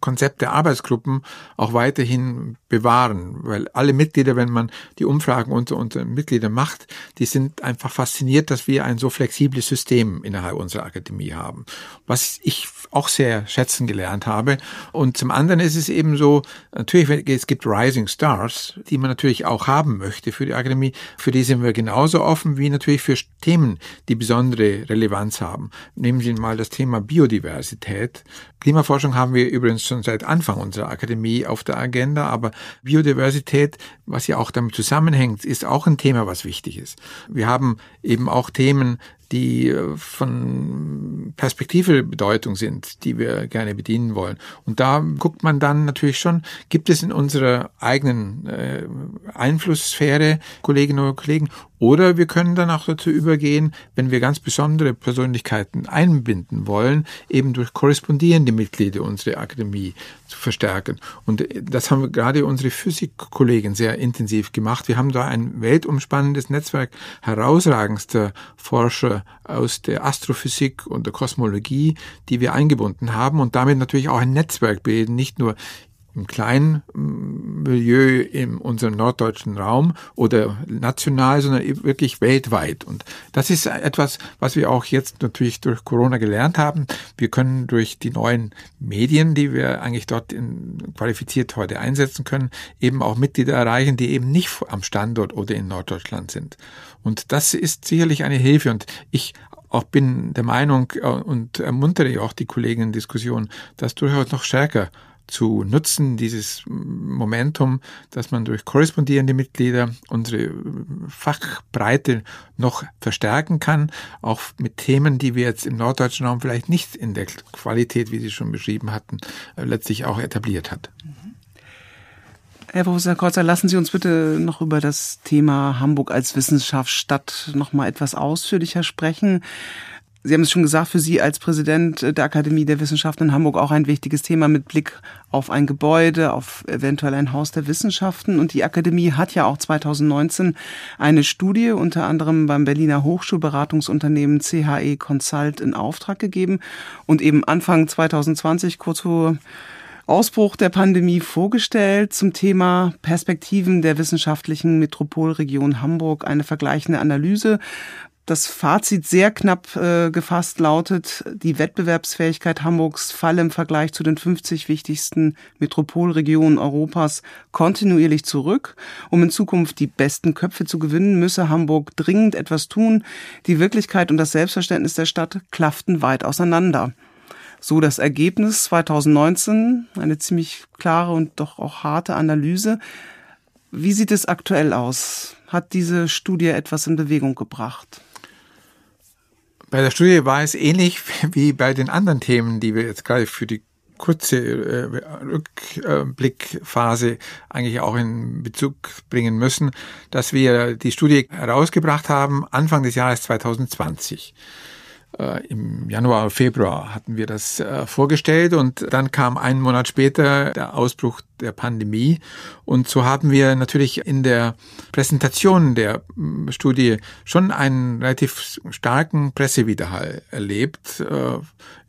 [SPEAKER 1] Konzept der Arbeitsgruppen auch weiterhin bewahren, weil alle Mitglieder, wenn man die Umfragen unter unseren Mitgliedern macht, die sind einfach fasziniert, dass wir ein so flexibles System innerhalb unserer Akademie haben, was ich auch sehr schätzen gelernt habe. Und zum anderen ist es eben so, natürlich, es gibt Rising Stars, die man natürlich auch haben möchte für die Akademie, für die sind wir genauso offen wie natürlich für Themen, die besondere Relevanz haben. Nehmen Sie mal das Thema Biodiversität. Klimaforschung haben wir übrigens schon seit Anfang unserer Akademie auf der Agenda, aber Biodiversität, was ja auch damit zusammenhängt, ist auch ein Thema, was wichtig ist. Wir haben eben auch Themen, die äh, von Perspektive Bedeutung sind, die wir gerne bedienen wollen. Und da guckt man dann natürlich schon, gibt es in unserer eigenen äh, Einflusssphäre Kolleginnen und Kollegen Oder wir können dann auch dazu übergehen, wenn wir ganz besondere Persönlichkeiten einbinden wollen, eben durch korrespondierende Mitglieder unserer Akademie zu verstärken. Und das haben wir gerade unsere Physikkollegen sehr intensiv gemacht. Wir haben da ein weltumspannendes Netzwerk herausragendster Forscher aus der Astrophysik und der Kosmologie, die wir eingebunden haben und damit natürlich auch ein Netzwerk bilden, nicht nur im kleinen mm, Milieu in unserem norddeutschen Raum oder national, sondern wirklich weltweit. Und das ist etwas, was wir auch jetzt natürlich durch Corona gelernt haben. Wir können durch die neuen Medien, die wir eigentlich dort in, qualifiziert heute einsetzen können, eben auch Mitglieder erreichen, die eben nicht am Standort oder in Norddeutschland sind. Und das ist sicherlich eine Hilfe. Und ich auch bin der Meinung äh, und ermuntere auch die Kollegen in Diskussion, das durchaus noch stärker zu nutzen, dieses Momentum, dass man durch korrespondierende Mitglieder unsere Fachbreite noch verstärken kann, auch mit Themen, die wir jetzt im norddeutschen Raum vielleicht nicht in der Qualität, wie Sie schon beschrieben hatten, äh, letztlich auch etabliert hat.
[SPEAKER 3] Herr Professor Kreuzer, lassen Sie uns bitte noch über das Thema Hamburg als Wissenschaftsstadt noch mal etwas ausführlicher sprechen. Sie haben es schon gesagt, für Sie als Präsident der Akademie der Wissenschaften in Hamburg auch ein wichtiges Thema mit Blick auf ein Gebäude, auf eventuell ein Haus der Wissenschaften. Und die Akademie hat ja auch 2019 eine Studie unter anderem beim Berliner Hochschulberatungsunternehmen CHE Consult in Auftrag gegeben und eben Anfang 2020, kurz vor Ausbruch der Pandemie vorgestellt zum Thema Perspektiven der wissenschaftlichen Metropolregion Hamburg, eine vergleichende Analyse das Fazit sehr knapp äh, gefasst lautet, die Wettbewerbsfähigkeit Hamburgs falle im Vergleich zu den 50 wichtigsten Metropolregionen Europas kontinuierlich zurück. Um in Zukunft die besten Köpfe zu gewinnen, müsse Hamburg dringend etwas tun. Die Wirklichkeit und das Selbstverständnis der Stadt klafften weit auseinander. So das Ergebnis 2019, eine ziemlich klare und doch auch harte Analyse. Wie sieht es aktuell aus? Hat diese Studie etwas in Bewegung gebracht?
[SPEAKER 1] Bei der Studie war es ähnlich wie bei den anderen Themen, die wir jetzt gerade für die kurze äh, Rückblickphase eigentlich auch in Bezug bringen müssen, dass wir die Studie herausgebracht haben Anfang des Jahres 2020 äh, im Januar, Februar hatten wir das äh, vorgestellt und dann kam einen Monat später der Ausbruch der Pandemie. Und so haben wir natürlich in der Präsentation der mm, Studie schon einen relativ starken Pressewiderhall erlebt. Äh,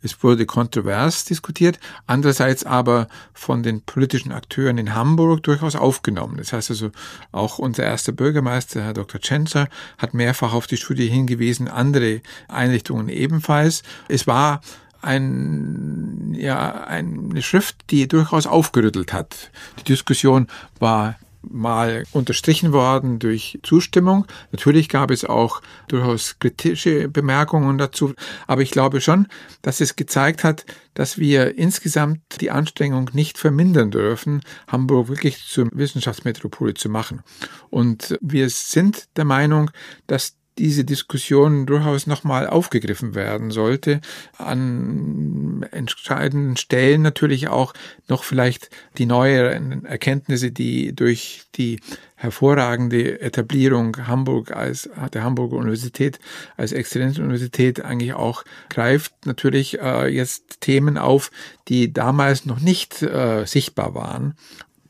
[SPEAKER 1] es wurde kontrovers diskutiert, andererseits aber von den politischen Akteuren in Hamburg durchaus aufgenommen. Das heißt also, auch unser erster Bürgermeister, Herr Dr. Tschenzer, hat mehrfach auf die Studie hingewiesen, andere Einrichtungen ebenfalls. Es war ein, ja, eine Schrift, die durchaus aufgerüttelt hat. Die Diskussion war mal unterstrichen worden durch Zustimmung. Natürlich gab es auch durchaus kritische Bemerkungen dazu, aber ich glaube schon, dass es gezeigt hat, dass wir insgesamt die Anstrengung nicht vermindern dürfen, Hamburg wirklich zur Wissenschaftsmetropole zu machen. Und wir sind der Meinung, dass diese Diskussion durchaus nochmal aufgegriffen werden sollte. An entscheidenden Stellen natürlich auch noch vielleicht die neueren Erkenntnisse, die durch die hervorragende Etablierung Hamburg als der Hamburger Universität als Exzellenzuniversität eigentlich auch greift natürlich äh, jetzt Themen auf, die damals noch nicht äh, sichtbar waren.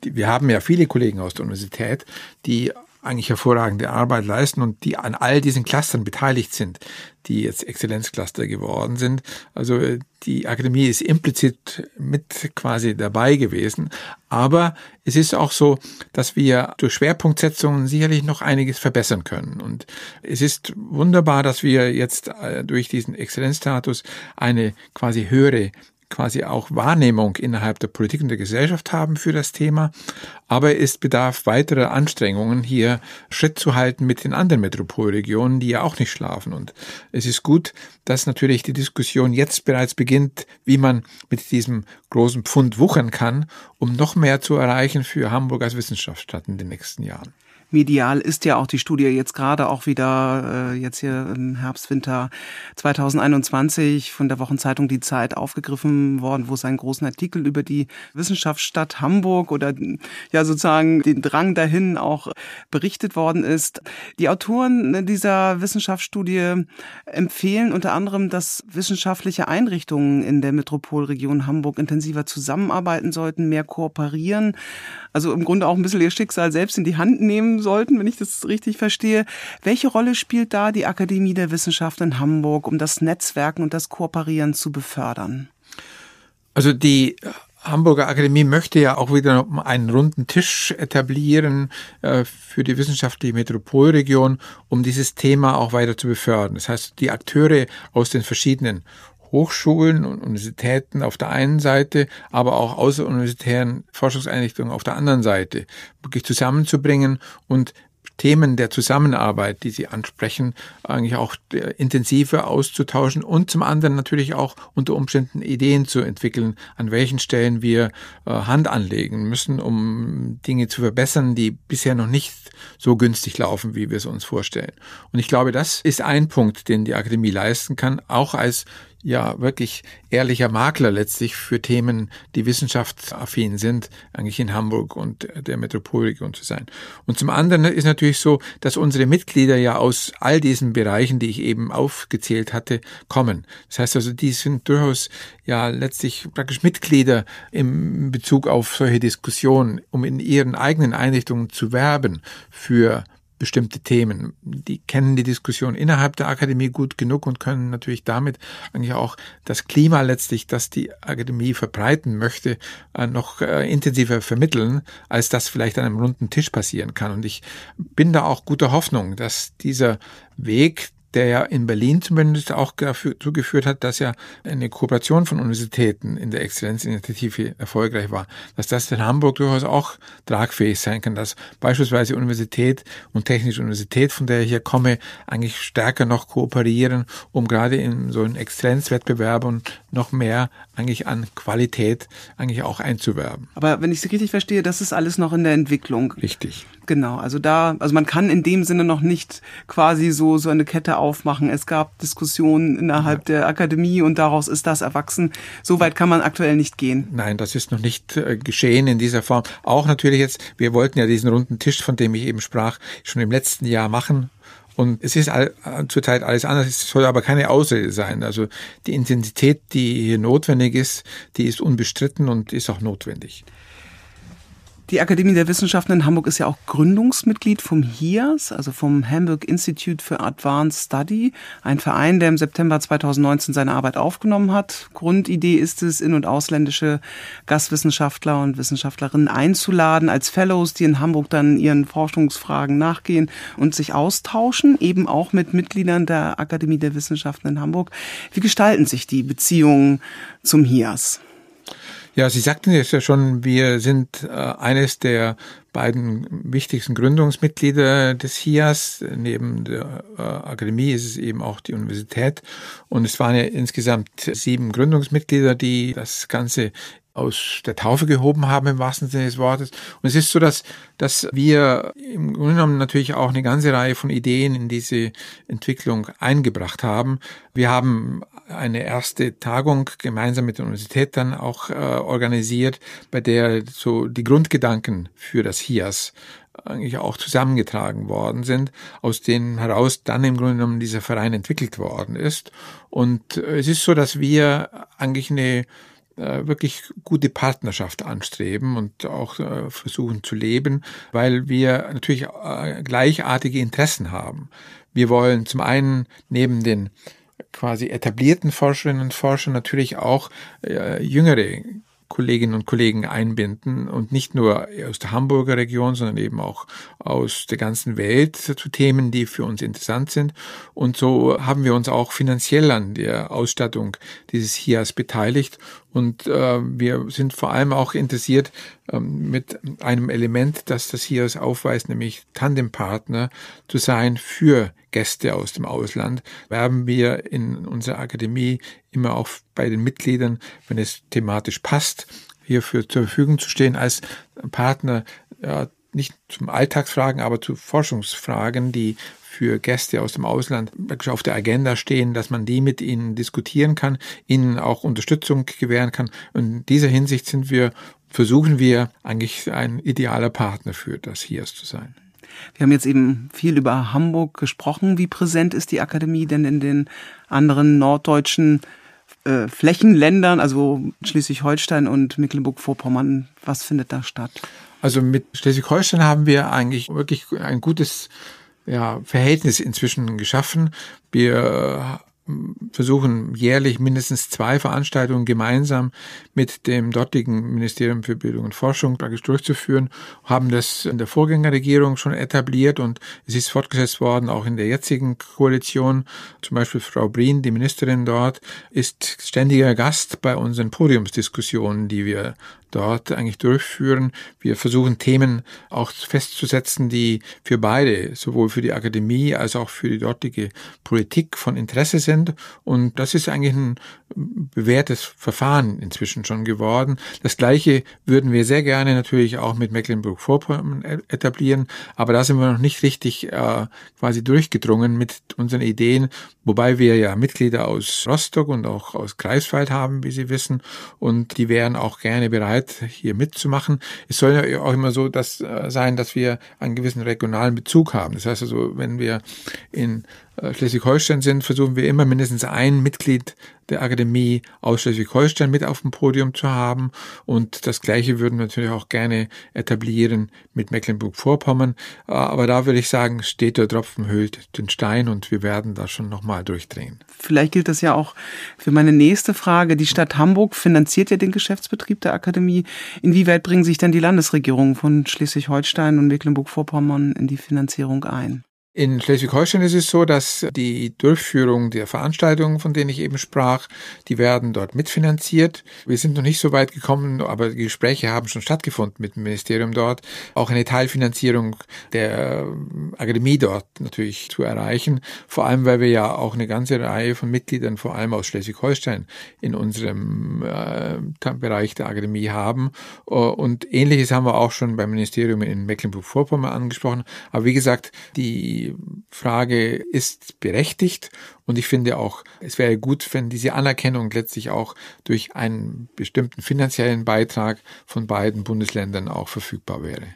[SPEAKER 1] Wir haben ja viele Kollegen aus der Universität, die eigentlich hervorragende Arbeit leisten und die an all diesen Clustern beteiligt sind, die jetzt Exzellenzcluster geworden sind. Also äh, die Akademie ist implizit mit quasi dabei gewesen. Aber es ist auch so, dass wir durch Schwerpunktsetzungen sicherlich noch einiges verbessern können. Und es ist wunderbar, dass wir jetzt äh, durch diesen Exzellenzstatus eine quasi höhere quasi auch Wahrnehmung innerhalb der Politik und der Gesellschaft haben für das Thema. Aber es bedarf weiterer Anstrengungen, hier Schritt zu halten mit den anderen Metropolregionen, die ja auch nicht schlafen. Und es ist gut, dass natürlich die Diskussion jetzt bereits beginnt, wie man mit diesem großen Pfund wuchern kann, um noch mehr zu erreichen für Hamburg als Wissenschaftsstadt in den nächsten Jahren.
[SPEAKER 3] Medial ist ja auch die Studie jetzt gerade auch wieder, äh, jetzt hier im Herbst, Winter 2021 von der Wochenzeitung Die Zeit aufgegriffen worden, wo es einen großen Artikel über die Wissenschaftsstadt Hamburg oder ja sozusagen den Drang dahin auch berichtet worden ist. Die Autoren dieser Wissenschaftsstudie empfehlen unter anderem, dass wissenschaftliche Einrichtungen in der Metropolregion Hamburg intensiver zusammenarbeiten sollten, mehr kooperieren, also im Grunde auch ein bisschen ihr Schicksal selbst in die Hand nehmen sollten, wenn ich das richtig verstehe. Welche Rolle spielt da die Akademie der Wissenschaften in Hamburg, um das Netzwerken und das Kooperieren zu befördern?
[SPEAKER 1] Also die Hamburger Akademie möchte ja auch wieder einen runden Tisch etablieren äh, für die wissenschaftliche Metropolregion, um dieses Thema auch weiter zu befördern. Das heißt, die Akteure aus den verschiedenen Hochschulen und Universitäten auf der einen Seite, aber auch außeruniversitären Forschungseinrichtungen auf der anderen Seite wirklich zusammenzubringen und Themen der Zusammenarbeit, die Sie ansprechen, eigentlich auch intensiver auszutauschen und zum anderen natürlich auch unter Umständen Ideen zu entwickeln, an welchen Stellen wir äh, Hand anlegen müssen, um Dinge zu verbessern, die bisher noch nicht so günstig laufen, wie wir es uns vorstellen. Und ich glaube, das ist ein Punkt, den die Akademie leisten kann, auch als ja wirklich ehrlicher Makler letztlich für Themen, die wissenschaftsaffin sind, eigentlich in Hamburg und der Metropolregion zu sein. Und zum anderen ist natürlich so, dass unsere Mitglieder ja aus all diesen Bereichen, die ich eben aufgezählt hatte, kommen. Das heißt also, die sind durchaus ja letztlich praktisch Mitglieder im Bezug auf solche Diskussionen, um in ihren eigenen Einrichtungen zu werben für bestimmte Themen. Die kennen die Diskussion innerhalb der Akademie gut genug und können natürlich damit eigentlich auch das Klima letztlich, das die Akademie verbreiten möchte, äh, noch äh, intensiver vermitteln, als das vielleicht an einem runden Tisch passieren kann. Und ich bin da auch guter Hoffnung, dass dieser Weg der ja in Berlin zumindest auch dazu geführt hat, dass ja eine Kooperation von Universitäten in der Exzellenzinitiative erfolgreich war, dass das in Hamburg durchaus auch tragfähig sein kann, dass beispielsweise Universität und Technische Universität, von der ich hier komme, eigentlich stärker noch kooperieren, um gerade in so einen Exzellenzwettbewerben noch mehr eigentlich an Qualität eigentlich auch einzuwerben.
[SPEAKER 3] Aber wenn ich Sie richtig verstehe, das ist alles noch in der Entwicklung.
[SPEAKER 1] Richtig.
[SPEAKER 3] Genau, also da, also man kann in dem Sinne noch nicht quasi so so eine Kette aufmachen. Es gab Diskussionen innerhalb ja. der Akademie und daraus ist das erwachsen. So weit kann man aktuell nicht gehen.
[SPEAKER 1] Nein, das ist noch nicht äh, geschehen in dieser Form. Auch natürlich jetzt, wir wollten ja diesen runden Tisch, von dem ich eben sprach, schon im letzten Jahr machen und es ist all, zurzeit alles anders, es soll aber keine Ausrede sein. Also die Intensität, die hier notwendig ist, die ist unbestritten und ist auch notwendig.
[SPEAKER 3] Die Akademie der Wissenschaften in Hamburg ist ja auch Gründungsmitglied vom HIAS, also vom Hamburg Institute for Advanced Study, ein Verein, der im September 2019 seine Arbeit aufgenommen hat. Grundidee ist es, in- und ausländische Gastwissenschaftler und Wissenschaftlerinnen einzuladen als Fellows, die in Hamburg dann ihren Forschungsfragen nachgehen und sich austauschen, eben auch mit Mitgliedern der Akademie der Wissenschaften in Hamburg. Wie gestalten sich die Beziehungen zum HIAS?
[SPEAKER 1] Ja, Sie sagten es ja schon, wir sind äh, eines der beiden wichtigsten Gründungsmitglieder des HIAS. Neben der äh, Akademie ist es eben auch die Universität. Und es waren ja insgesamt sieben Gründungsmitglieder, die das Ganze aus der Taufe gehoben haben im wahrsten Sinne des Wortes. Und es ist so, dass, dass wir im Grunde genommen natürlich auch eine ganze Reihe von Ideen in diese Entwicklung eingebracht haben. Wir haben eine erste Tagung gemeinsam mit der Universität dann auch äh, organisiert, bei der so die Grundgedanken für das HIAS eigentlich auch zusammengetragen worden sind, aus denen heraus dann im Grunde genommen dieser Verein entwickelt worden ist. Und äh, es ist so, dass wir eigentlich eine äh, wirklich gute Partnerschaft anstreben und auch äh, versuchen zu leben, weil wir natürlich äh, gleichartige Interessen haben. Wir wollen zum einen neben den quasi etablierten Forscherinnen und Forschern natürlich auch jüngere Kolleginnen und Kollegen einbinden und nicht nur aus der Hamburger Region, sondern eben auch aus der ganzen Welt zu Themen, die für uns interessant sind. Und so haben wir uns auch finanziell an der Ausstattung dieses HIAS beteiligt und äh, wir sind vor allem auch interessiert ähm, mit einem Element, das das hier aufweist, nämlich Tandempartner zu sein für Gäste aus dem Ausland. Werben wir in unserer Akademie immer auch bei den Mitgliedern, wenn es thematisch passt, hierfür zur Verfügung zu stehen als Partner ja, nicht zum Alltagsfragen, aber zu Forschungsfragen, die für Gäste aus dem Ausland auf der Agenda stehen, dass man die mit ihnen diskutieren kann, ihnen auch Unterstützung gewähren kann. Und in dieser Hinsicht sind wir, versuchen wir eigentlich ein idealer Partner für das HIAS zu sein.
[SPEAKER 3] Wir haben jetzt eben viel über Hamburg gesprochen. Wie präsent ist die Akademie denn in den anderen norddeutschen äh, Flächenländern, also Schleswig-Holstein und Mecklenburg-Vorpommern? Was findet da statt?
[SPEAKER 1] Also mit Schleswig-Holstein haben wir eigentlich wirklich ein gutes ja, Verhältnis inzwischen geschaffen. Wir versuchen jährlich mindestens zwei Veranstaltungen gemeinsam mit dem dortigen Ministerium für Bildung und Forschung praktisch durchzuführen, haben das in der Vorgängerregierung schon etabliert und es ist fortgesetzt worden, auch in der jetzigen Koalition. Zum Beispiel Frau Brien, die Ministerin dort, ist ständiger Gast bei unseren Podiumsdiskussionen, die wir dort eigentlich durchführen. Wir versuchen Themen auch festzusetzen, die für beide, sowohl für die Akademie als auch für die dortige Politik von Interesse sind. Und das ist eigentlich ein bewährtes Verfahren inzwischen schon geworden. Das Gleiche würden wir sehr gerne natürlich auch mit Mecklenburg-Vorpommern e-, etablieren, aber da sind wir noch nicht richtig äh, quasi durchgedrungen mit unseren Ideen, wobei wir ja Mitglieder aus Rostock und auch aus Greifswald haben, wie Sie wissen, und die wären auch gerne bereit, hier mitzumachen. Es soll ja auch immer so das äh, sein, dass wir einen gewissen regionalen Bezug haben. Das heißt also, wenn wir in Schleswig-Holstein sind, versuchen wir immer mindestens ein Mitglied der Akademie aus Schleswig-Holstein mit auf dem Podium zu haben. Und das Gleiche würden wir natürlich auch gerne etablieren mit Mecklenburg-Vorpommern. Äh, aber da würde ich sagen, steht der Tropfen höhlt den Stein und wir werden da schon nochmal durchdrehen.
[SPEAKER 3] Vielleicht gilt das ja auch für meine nächste Frage. Die Stadt Hamburg finanziert ja den Geschäftsbetrieb der Akademie. Inwieweit bringen sich denn die Landesregierungen von Schleswig-Holstein und Mecklenburg-Vorpommern in die Finanzierung ein?
[SPEAKER 1] In Schleswig-Holstein ist es so, dass die Durchführung der Veranstaltungen, von denen ich eben sprach, die werden dort mitfinanziert. Wir sind noch nicht so weit gekommen, aber die Gespräche haben schon stattgefunden mit dem Ministerium dort, auch eine Teilfinanzierung der Akademie dort natürlich zu erreichen. Vor allem, weil wir ja auch eine ganze Reihe von Mitgliedern, vor allem aus Schleswig-Holstein, in unserem äh, Bereich der Akademie haben. Und ähnliches haben wir auch schon beim Ministerium in Mecklenburg-Vorpommern angesprochen. Aber wie gesagt, die die Frage ist berechtigt und ich finde auch, es wäre gut, wenn diese Anerkennung letztlich auch durch einen bestimmten finanziellen Beitrag von beiden Bundesländern auch verfügbar wäre.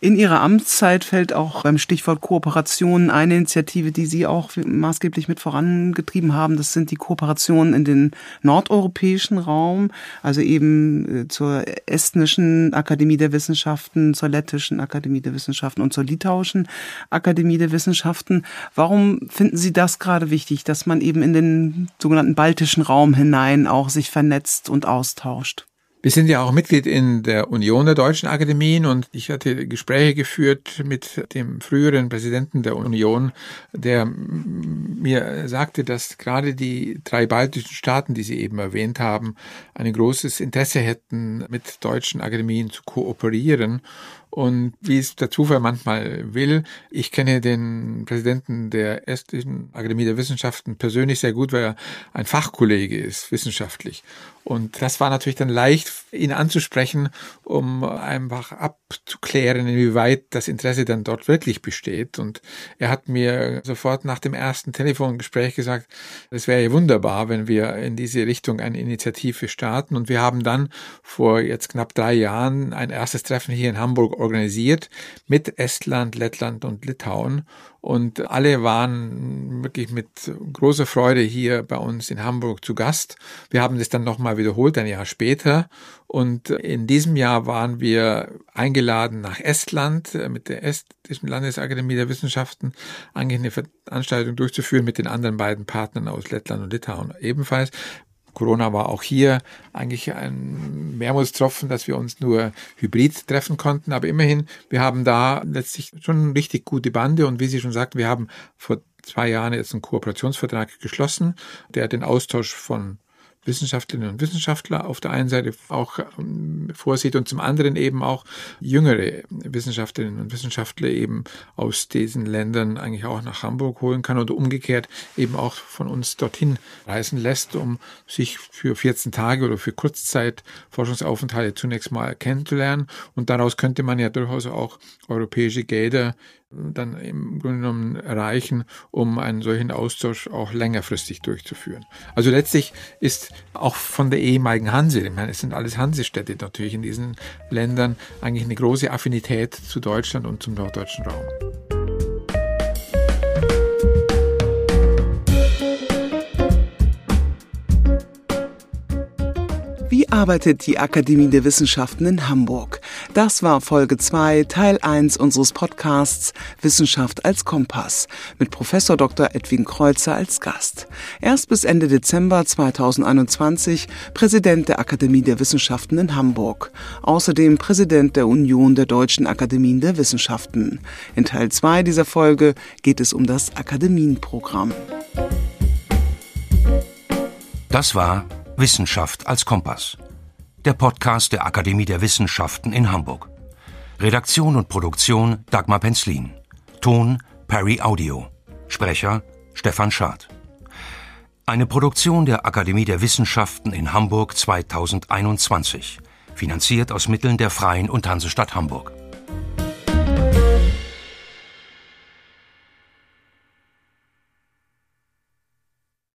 [SPEAKER 3] In Ihrer Amtszeit fällt auch beim Stichwort Kooperation eine Initiative, die Sie auch maßgeblich mit vorangetrieben haben. Das sind die Kooperationen in den nordeuropäischen Raum, also eben äh, zur estnischen Akademie der Wissenschaften, zur lettischen Akademie der Wissenschaften und zur litauischen Akademie der Wissenschaften. Warum finden Sie das gerade wichtig, dass man eben in den sogenannten baltischen Raum hinein auch sich vernetzt und austauscht?
[SPEAKER 1] Wir sind ja auch Mitglied in der Union der Deutschen Akademien und ich hatte Gespräche geführt mit dem früheren Präsidenten der Union, der mir sagte, dass gerade die drei baltischen Staaten, die Sie eben erwähnt haben, ein großes Interesse hätten, mit deutschen Akademien zu kooperieren und wie es der Zufall manchmal will, ich kenne den Präsidenten der Estischen Akademie der Wissenschaften persönlich sehr gut, weil er ein Fachkollege ist, wissenschaftlich. Und das war natürlich dann leicht, ihn anzusprechen, um einfach abzuklären, inwieweit das Interesse dann dort wirklich besteht. Und er hat mir sofort nach dem ersten Telefongespräch gesagt, es wäre ja wunderbar, wenn wir in diese Richtung eine Initiative starten. Und wir haben dann vor jetzt knapp drei Jahren ein erstes Treffen hier in Hamburg organisiert mit Estland, Lettland und Litauen. Und alle waren wirklich mit großer Freude hier bei uns in Hamburg zu Gast. Wir haben das dann nochmal wiederholt, ein Jahr später. Und in diesem Jahr waren wir eingeladen nach Estland mit der Estischen Landesakademie der Wissenschaften, eigentlich eine Veranstaltung durchzuführen mit den anderen beiden Partnern aus Lettland und Litauen ebenfalls. Corona war auch hier eigentlich ein Wermutstropfen, dass wir uns nur hybrid treffen konnten. Aber immerhin, wir haben da letztlich schon richtig gute Bande. Und wie Sie schon sagten, wir haben vor zwei Jahren jetzt einen Kooperationsvertrag geschlossen, der den Austausch von Wissenschaftlerinnen und Wissenschaftler auf der einen Seite auch ähm, vorsieht und zum anderen eben auch jüngere Wissenschaftlerinnen und Wissenschaftler eben aus diesen Ländern eigentlich auch nach Hamburg holen kann oder umgekehrt eben auch von uns dorthin reisen lässt, um sich für 14 Tage oder für Kurzzeit Forschungsaufenthalte zunächst mal kennenzulernen. Und daraus könnte man ja durchaus auch europäische Gelder dann im Grunde genommen erreichen, um einen solchen Austausch auch längerfristig durchzuführen. Also letztlich ist auch von der ehemaligen Hanse, ich meine, es sind alles Hansestädte natürlich in diesen Ländern, eigentlich eine große Affinität zu Deutschland und zum norddeutschen Raum.
[SPEAKER 3] Arbeitet die Akademie der Wissenschaften in Hamburg? Das war Folge 2, Teil 1 unseres Podcasts Wissenschaft als Kompass mit Professor Dr. Edwin Kreuzer als Gast. Erst bis Ende Dezember 2021 Präsident der Akademie der Wissenschaften in Hamburg. Außerdem Präsident der Union der Deutschen Akademien der Wissenschaften. In Teil 2 dieser Folge geht es um das Akademienprogramm.
[SPEAKER 2] Das war Wissenschaft als Kompass. Der Podcast der Akademie der Wissenschaften in Hamburg. Redaktion und Produktion Dagmar Penzlin. Ton Perry Audio. Sprecher Stefan Schad. Eine Produktion der Akademie der Wissenschaften in Hamburg 2021. Finanziert aus Mitteln der Freien und Hansestadt Hamburg.